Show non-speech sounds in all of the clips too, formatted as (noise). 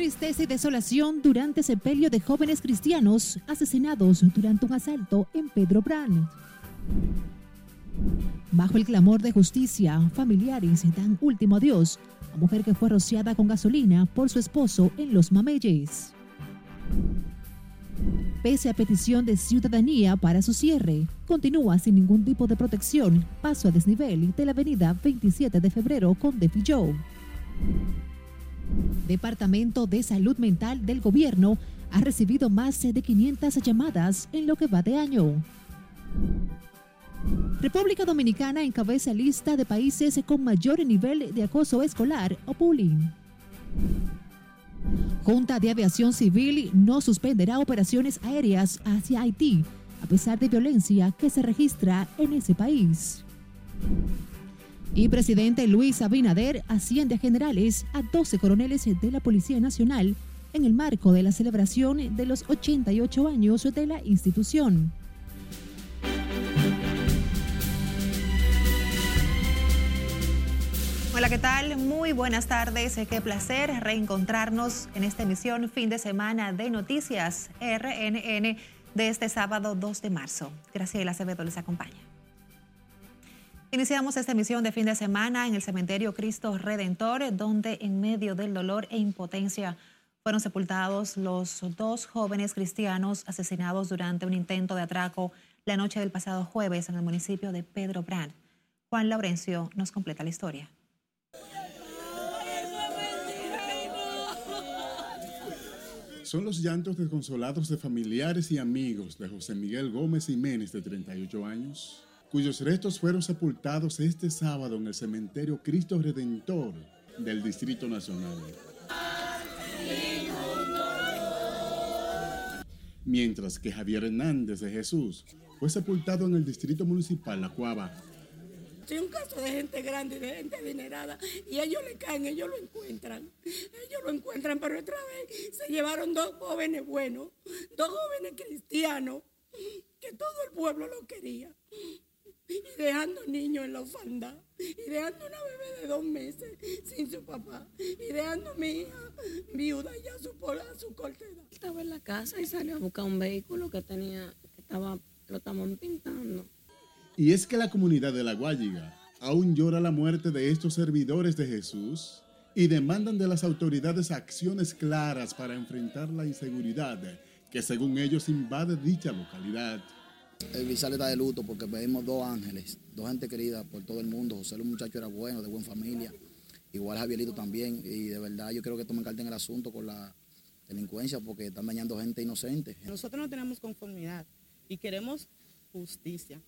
Tristeza y desolación durante sepelio de jóvenes cristianos asesinados durante un asalto en Pedro Brand. Bajo el clamor de justicia, familiares dan último adiós a mujer que fue rociada con gasolina por su esposo en Los Mameyes. Pese a petición de ciudadanía para su cierre, continúa sin ningún tipo de protección paso a desnivel de la avenida 27 de febrero con Defilló. Departamento de Salud Mental del Gobierno ha recibido más de 500 llamadas en lo que va de año. República Dominicana encabeza lista de países con mayor nivel de acoso escolar o bullying. Junta de Aviación Civil no suspenderá operaciones aéreas hacia Haití, a pesar de violencia que se registra en ese país. Y presidente Luis Abinader asciende a generales a 12 coroneles de la Policía Nacional en el marco de la celebración de los 88 años de la institución. Hola, ¿qué tal? Muy buenas tardes. Qué placer reencontrarnos en esta emisión fin de semana de Noticias RNN de este sábado 2 de marzo. Graciela Acevedo les acompaña. Iniciamos esta emisión de fin de semana en el cementerio Cristo Redentor, donde en medio del dolor e impotencia fueron sepultados los dos jóvenes cristianos asesinados durante un intento de atraco la noche del pasado jueves en el municipio de Pedro Brand. Juan Laurencio nos completa la historia. Son los llantos desconsolados de familiares y amigos de José Miguel Gómez Jiménez, de 38 años, cuyos restos fueron sepultados este sábado en el cementerio Cristo Redentor del Distrito Nacional. Mientras que Javier Hernández de Jesús fue sepultado en el Distrito Municipal La Cuava es un caso de gente grande de gente adinerada. Y ellos le caen, ellos lo encuentran. Ellos lo encuentran, pero otra vez se llevaron dos jóvenes buenos, dos jóvenes cristianos, que todo el pueblo lo quería. (laughs) Y dejando niños en la ofanda. Y dejando una bebé de dos meses sin su papá. Y dejando a mi hija viuda ya su, a su corta Estaba en la casa y salió a buscar un vehículo que tenía, que estaba, lo estaban pintando. Y es que la comunidad de La Guayiga aún llora la muerte de estos servidores de Jesús y demandan de las autoridades acciones claras para enfrentar la inseguridad que según ellos invade dicha localidad. El Vizal está de luto porque pedimos dos ángeles, dos gente querida por todo el mundo. José el muchacho era bueno, de buena familia. Igual Javierito también. Y de verdad yo creo que tomen carta en el asunto con la delincuencia porque están dañando gente inocente. Nosotros no tenemos conformidad y queremos justicia.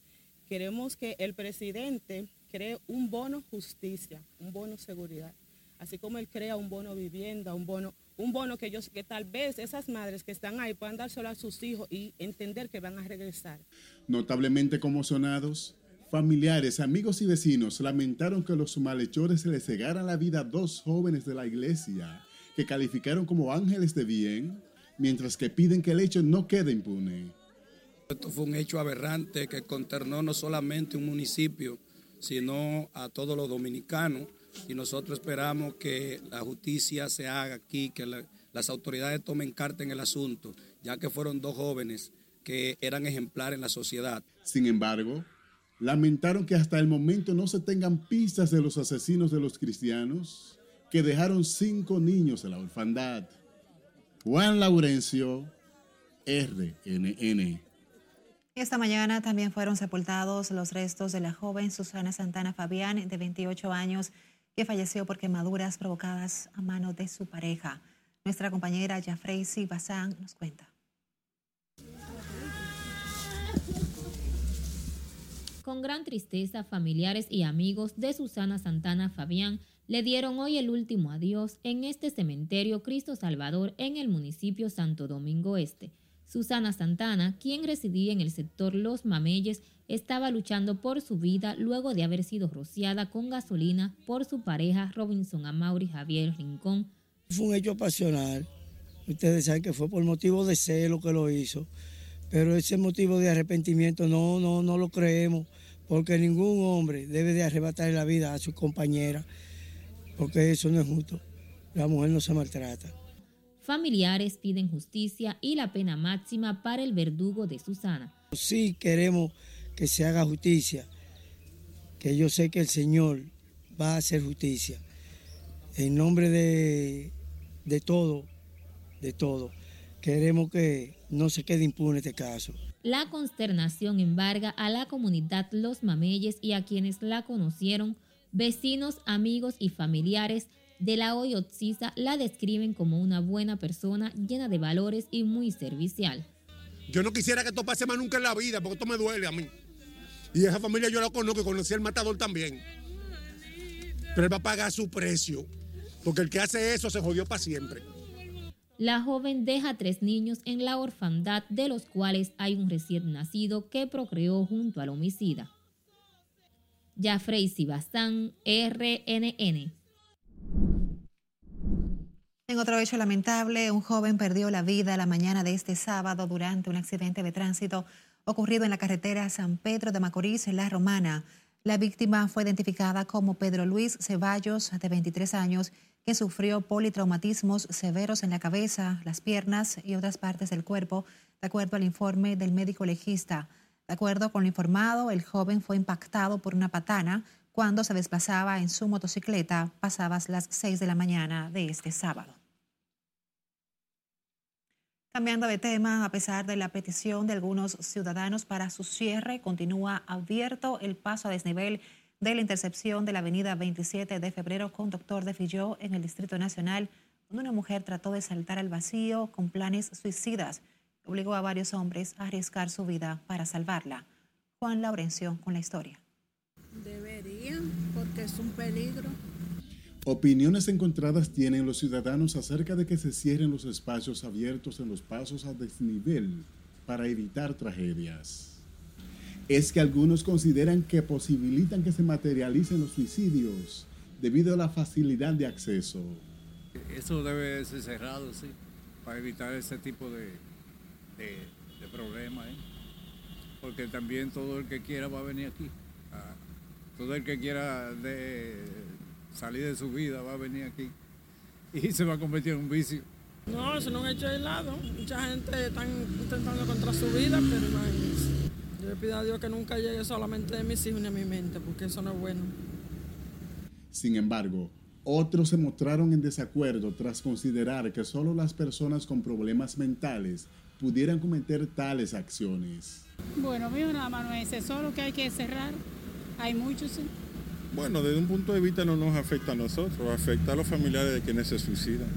Queremos que el presidente cree un bono justicia, un bono seguridad, así como él crea un bono vivienda, un bono, un bono que ellos, que tal vez esas madres que están ahí puedan dárselo a sus hijos y entender que van a regresar. Notablemente conmocionados, familiares, amigos y vecinos lamentaron que los malhechores se les cegaran la vida a dos jóvenes de la iglesia que calificaron como ángeles de bien, mientras que piden que el hecho no quede impune. Esto fue un hecho aberrante que consternó no solamente un municipio, sino a todos los dominicanos. Y nosotros esperamos que la justicia se haga aquí, que las autoridades tomen carta en el asunto, ya que fueron dos jóvenes que eran ejemplares en la sociedad. Sin embargo, lamentaron que hasta el momento no se tengan pistas de los asesinos de los cristianos que dejaron cinco niños en la orfandad. Juan Laurencio, RNN. Esta mañana también fueron sepultados los restos de la joven Susana Santana Fabián, de 28 años, que falleció por quemaduras provocadas a mano de su pareja. Nuestra compañera Jafreisi Bazán nos cuenta. Con gran tristeza, familiares y amigos de Susana Santana Fabián le dieron hoy el último adiós en este cementerio Cristo Salvador en el municipio Santo Domingo Este. Susana Santana, quien residía en el sector Los Mameyes, estaba luchando por su vida luego de haber sido rociada con gasolina por su pareja Robinson Amaury Javier Rincón. Fue un hecho pasional. Ustedes saben que fue por motivo de celo que lo hizo, pero ese motivo de arrepentimiento no, no, no lo creemos, porque ningún hombre debe de arrebatar la vida a su compañera, porque eso no es justo. La mujer no se maltrata. Familiares piden justicia y la pena máxima para el verdugo de Susana. Sí queremos que se haga justicia, que yo sé que el Señor va a hacer justicia. En nombre de, de todo, de todo, queremos que no se quede impune este caso. La consternación embarga a la comunidad Los Mameyes y a quienes la conocieron, vecinos, amigos y familiares de la Oyotzisa la describen como una buena persona llena de valores y muy servicial. Yo no quisiera que esto pase más nunca en la vida, porque esto me duele a mí. Y esa familia yo la conozco, conocí al matador también. Pero él va a pagar su precio, porque el que hace eso se jodió para siempre. La joven deja tres niños en la orfandad, de los cuales hay un recién nacido que procreó junto al homicida. Jafrey Sibastán, RNN. En otro hecho lamentable, un joven perdió la vida la mañana de este sábado durante un accidente de tránsito ocurrido en la carretera San Pedro de Macorís, en La Romana. La víctima fue identificada como Pedro Luis Ceballos, de 23 años, que sufrió politraumatismos severos en la cabeza, las piernas y otras partes del cuerpo, de acuerdo al informe del médico legista. De acuerdo con lo informado, el joven fue impactado por una patana cuando se desplazaba en su motocicleta pasadas las 6 de la mañana de este sábado. Cambiando de tema, a pesar de la petición de algunos ciudadanos para su cierre, continúa abierto el paso a desnivel de la intercepción de la avenida 27 de febrero con Doctor de Filló en el Distrito Nacional, donde una mujer trató de saltar al vacío con planes suicidas obligó a varios hombres a arriesgar su vida para salvarla. Juan Laurencio con la historia. Deberían, porque es un peligro. Opiniones encontradas tienen los ciudadanos acerca de que se cierren los espacios abiertos en los pasos a desnivel para evitar tragedias. Es que algunos consideran que posibilitan que se materialicen los suicidios debido a la facilidad de acceso. Eso debe ser cerrado, sí, para evitar ese tipo de, de, de problemas. ¿eh? Porque también todo el que quiera va a venir aquí. Ah, todo el que quiera de, salir de su vida va a venir aquí y se va a convertir en un vicio. No, eso no es hecho aislado. Mucha gente está intentando contra su vida, pero imagínense. Yo le pido a Dios que nunca llegue solamente de mis hijos ni a mi mente, porque eso no es bueno. Sin embargo, otros se mostraron en desacuerdo tras considerar que solo las personas con problemas mentales pudieran cometer tales acciones. Bueno, mío nada más no es eso lo que hay que cerrar. Hay muchos, sí. Bueno, desde un punto de vista no nos afecta a nosotros, afecta a los familiares de quienes se suicidan.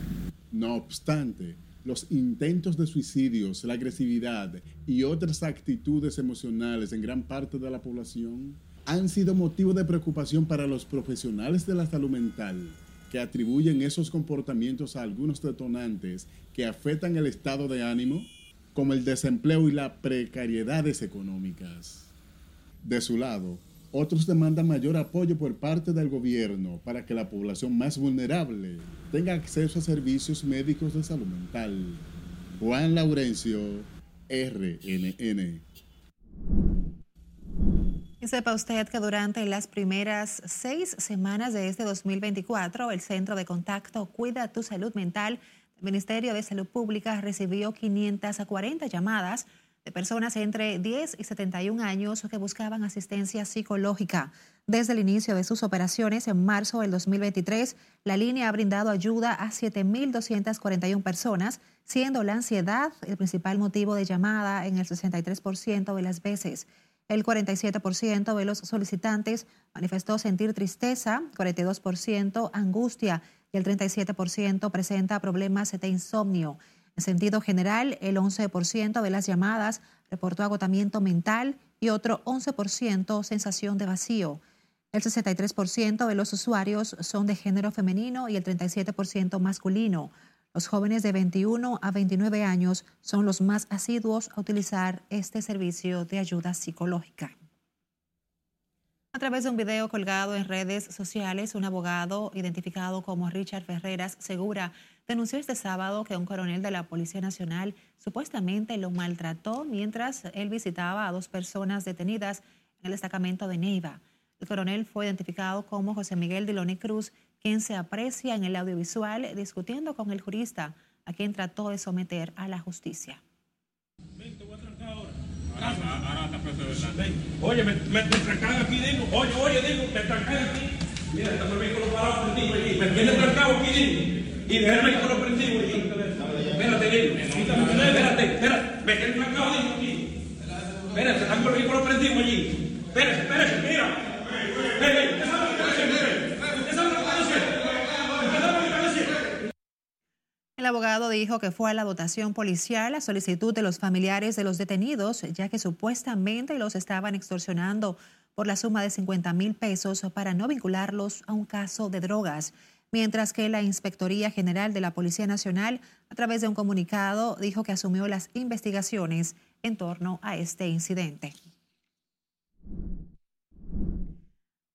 No obstante, los intentos de suicidios, la agresividad y otras actitudes emocionales en gran parte de la población han sido motivo de preocupación para los profesionales de la salud mental, que atribuyen esos comportamientos a algunos detonantes que afectan el estado de ánimo, como el desempleo y las precariedades económicas. De su lado, otros demandan mayor apoyo por parte del gobierno para que la población más vulnerable tenga acceso a servicios médicos de salud mental. Juan Laurencio, RNN. Sepa usted que durante las primeras seis semanas de este 2024, el Centro de Contacto Cuida tu Salud Mental Ministerio de Salud Pública recibió 540 llamadas de personas entre 10 y 71 años que buscaban asistencia psicológica. Desde el inicio de sus operaciones en marzo del 2023, la línea ha brindado ayuda a 7.241 personas, siendo la ansiedad el principal motivo de llamada en el 63% de las veces. El 47% de los solicitantes manifestó sentir tristeza, 42% angustia y el 37% presenta problemas de insomnio. En sentido general, el 11% de las llamadas reportó agotamiento mental y otro 11% sensación de vacío. El 63% de los usuarios son de género femenino y el 37% masculino. Los jóvenes de 21 a 29 años son los más asiduos a utilizar este servicio de ayuda psicológica. A través de un video colgado en redes sociales, un abogado identificado como Richard Ferreras Segura denunció este sábado que un coronel de la Policía Nacional supuestamente lo maltrató mientras él visitaba a dos personas detenidas en el destacamento de Neiva. El coronel fue identificado como José Miguel Diloni Cruz, quien se aprecia en el audiovisual discutiendo con el jurista a quien trató de someter a la justicia. Oye, me, me, me trancan aquí, digo. Oye, oye, digo, me trancan aquí. Mira, está el vehículo parado prendido allí. Me tiene trancado aquí, digo. Y dejé el vehículo prendido allí. Espérate, digo. Espérate, espérate. Me tiene trancado, digo, aquí. Espérate, tengo el vehículo prendido allí. Espérate, espérate, mira. Ey, ey, ¿usted sabe lo que hace? ¿Usted sabe lo que hace? ¿Usted sabe lo que hace? El abogado que fue a la dotación policial a solicitud de los familiares de los detenidos, ya que supuestamente los estaban extorsionando por la suma de 50 mil pesos para no vincularlos a un caso de drogas. Mientras que la Inspectoría General de la Policía Nacional, a través de un comunicado, dijo que asumió las investigaciones en torno a este incidente.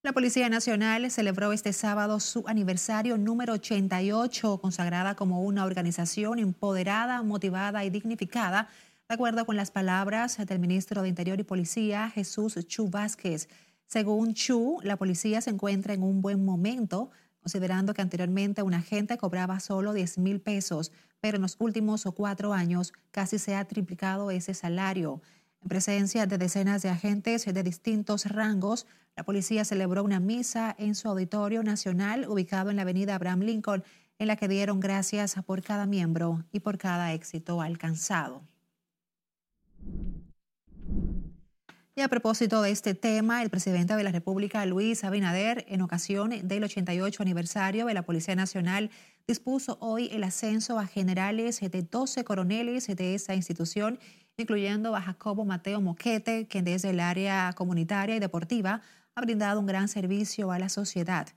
La Policía Nacional celebró este sábado su aniversario número 88, consagrada como una organización empoderada, motivada y dignificada, de acuerdo con las palabras del ministro de Interior y Policía, Jesús Chu Vázquez. Según Chu, la policía se encuentra en un buen momento, considerando que anteriormente un agente cobraba solo 10 mil pesos, pero en los últimos cuatro años casi se ha triplicado ese salario. En presencia de decenas de agentes de distintos rangos, la policía celebró una misa en su auditorio nacional ubicado en la avenida Abraham Lincoln, en la que dieron gracias por cada miembro y por cada éxito alcanzado. Y a propósito de este tema, el presidente de la República, Luis Abinader, en ocasión del 88 aniversario de la Policía Nacional, dispuso hoy el ascenso a generales de 12 coroneles de esa institución, incluyendo a Jacobo Mateo Moquete, quien desde el área comunitaria y deportiva ha brindado un gran servicio a la sociedad.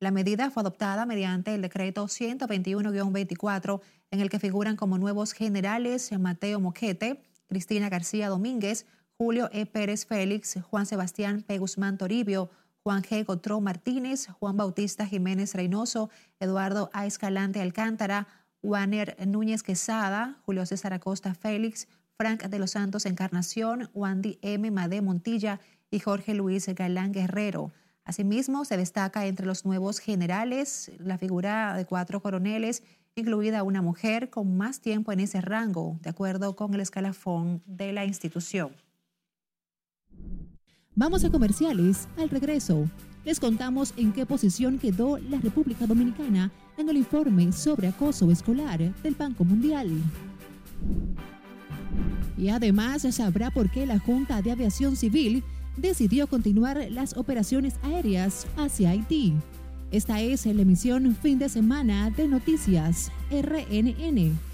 La medida fue adoptada mediante el decreto 121-24, en el que figuran como nuevos generales Mateo Moquete, Cristina García Domínguez, Julio E. Pérez Félix, Juan Sebastián P. Guzmán Toribio, Juan G. Gotró Martínez, Juan Bautista Jiménez Reynoso, Eduardo A. Escalante Alcántara, Juaner Núñez Quesada, Julio César Acosta Félix, Frank de los Santos Encarnación, Wandy M. Made Montilla y Jorge Luis Galán Guerrero. Asimismo, se destaca entre los nuevos generales la figura de cuatro coroneles, incluida una mujer con más tiempo en ese rango, de acuerdo con el escalafón de la institución. Vamos a comerciales. Al regreso, les contamos en qué posición quedó la República Dominicana en el informe sobre acoso escolar del Banco Mundial. Y además sabrá por qué la Junta de Aviación Civil decidió continuar las operaciones aéreas hacia Haití. Esta es la emisión fin de semana de Noticias RNN